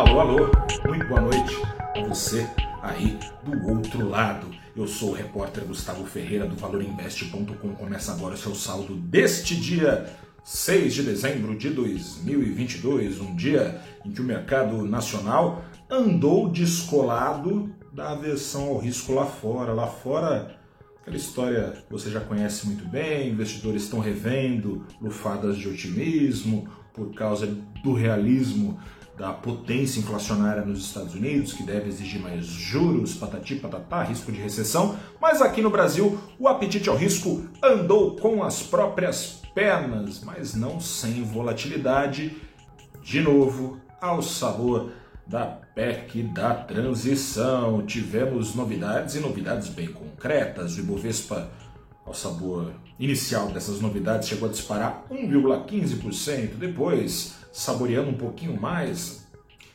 Alô, alô, muito boa noite a você aí do outro lado. Eu sou o repórter Gustavo Ferreira do ValorInvest.com. Começa agora o seu saldo deste dia 6 de dezembro de 2022, um dia em que o mercado nacional andou descolado da aversão ao risco lá fora. Lá fora, aquela história você já conhece muito bem, investidores estão revendo lufadas de otimismo por causa do realismo da potência inflacionária nos Estados Unidos, que deve exigir mais juros, patati patatá, risco de recessão, mas aqui no Brasil o apetite ao risco andou com as próprias pernas, mas não sem volatilidade. De novo, ao sabor da PEC da transição. Tivemos novidades e novidades bem concretas. O Ibovespa, ao sabor inicial dessas novidades, chegou a disparar 1,15%. Depois, saboreando um pouquinho mais,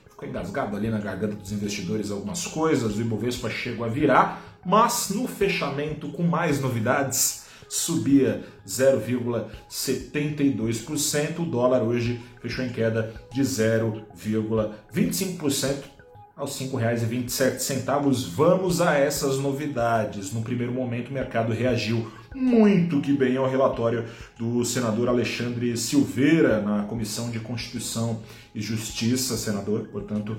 ficou engasgado ali na garganta dos investidores algumas coisas. O Ibovespa chegou a virar, mas no fechamento, com mais novidades, subia 0,72%. O dólar hoje fechou em queda de 0,25% aos R$ 5,27. Vamos a essas novidades. No primeiro momento, o mercado reagiu muito que bem ao relatório do senador Alexandre Silveira na Comissão de Constituição e Justiça, senador, portanto,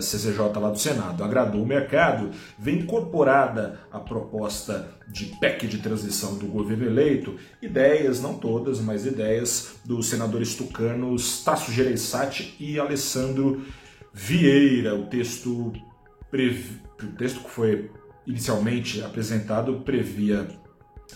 CCJ lá do Senado. Agradou o mercado, vem incorporada a proposta de PEC de transição do governo eleito, ideias, não todas, mas ideias dos senadores tucanos Tasso Gereissati e Alessandro Vieira. O texto, o texto que foi inicialmente apresentado previa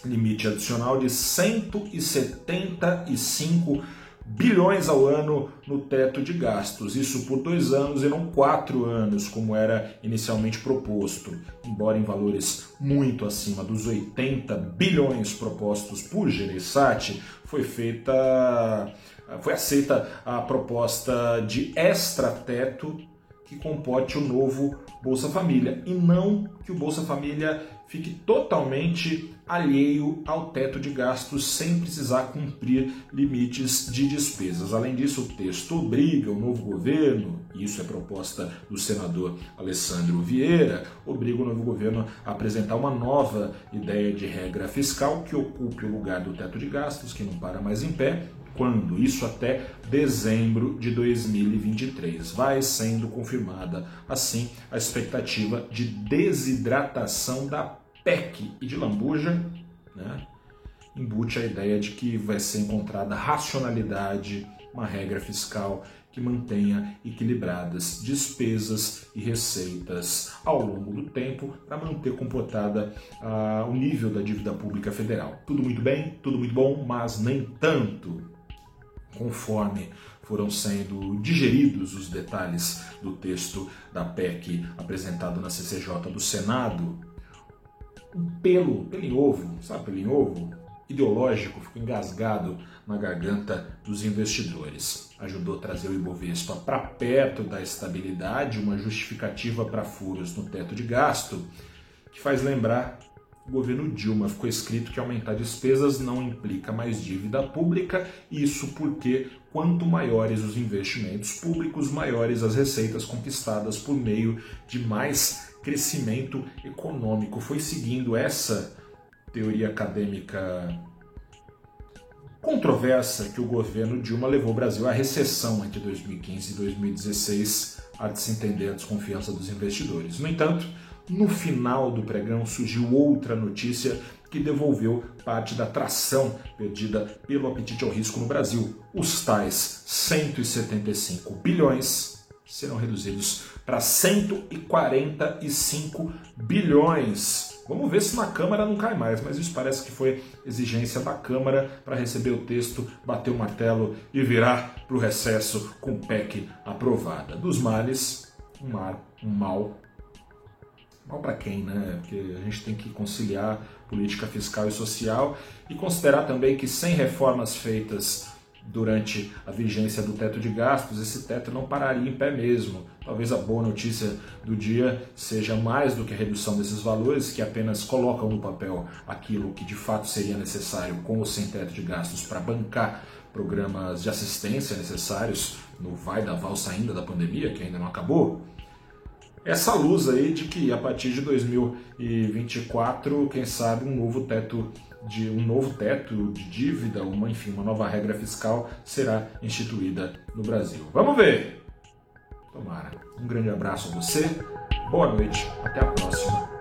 limite adicional de 175 bilhões ao ano no teto de gastos. Isso por dois anos e não quatro anos, como era inicialmente proposto, embora em valores muito acima dos 80 bilhões propostos por Gereissati, foi feita, foi aceita a proposta de extra-teto que comporte o novo Bolsa Família e não que o Bolsa Família fique totalmente alheio ao teto de gastos sem precisar cumprir limites de despesas. Além disso, o texto obriga o novo governo, e isso é proposta do senador Alessandro Vieira, obriga o novo governo a apresentar uma nova ideia de regra fiscal que ocupe o lugar do teto de gastos, que não para mais em pé, quando? Isso até dezembro de 2023. Vai sendo confirmada, assim, a expectativa de desidratação da PEC e de lambuja, né, embute a ideia de que vai ser encontrada racionalidade, uma regra fiscal que mantenha equilibradas despesas e receitas ao longo do tempo para manter comportada uh, o nível da dívida pública federal. Tudo muito bem, tudo muito bom, mas nem tanto. Conforme foram sendo digeridos os detalhes do texto da PEC apresentado na CCJ do Senado, um pelo, pelo em ovo, sabe pelo em ovo? Ideológico, ficou engasgado na garganta dos investidores. Ajudou a trazer o Ibovespa para perto da estabilidade, uma justificativa para furos no teto de gasto, que faz lembrar governo Dilma. Ficou escrito que aumentar despesas não implica mais dívida pública, isso porque quanto maiores os investimentos públicos, maiores as receitas conquistadas por meio de mais crescimento econômico. Foi seguindo essa teoria acadêmica controversa que o governo Dilma levou o Brasil à recessão entre 2015 e 2016, a de se entender a desconfiança dos investidores. No entanto, no final do pregão surgiu outra notícia que devolveu parte da tração perdida pelo apetite ao risco no Brasil. Os tais 175 bilhões serão reduzidos para 145 bilhões. Vamos ver se na Câmara não cai mais, mas isso parece que foi exigência da Câmara para receber o texto, bater o martelo e virar para o recesso com PEC aprovada. Dos males, um, mar, um mal Mal para quem, né? Porque a gente tem que conciliar política fiscal e social e considerar também que sem reformas feitas durante a vigência do teto de gastos, esse teto não pararia em pé mesmo. Talvez a boa notícia do dia seja mais do que a redução desses valores, que apenas colocam no papel aquilo que de fato seria necessário com ou sem teto de gastos para bancar programas de assistência necessários no vai da valsa ainda da pandemia, que ainda não acabou, essa luz aí de que a partir de 2024, quem sabe um novo teto de um novo teto de dívida, uma enfim, uma nova regra fiscal será instituída no Brasil. Vamos ver. Tomara. Um grande abraço a você. Boa noite. Até a próxima.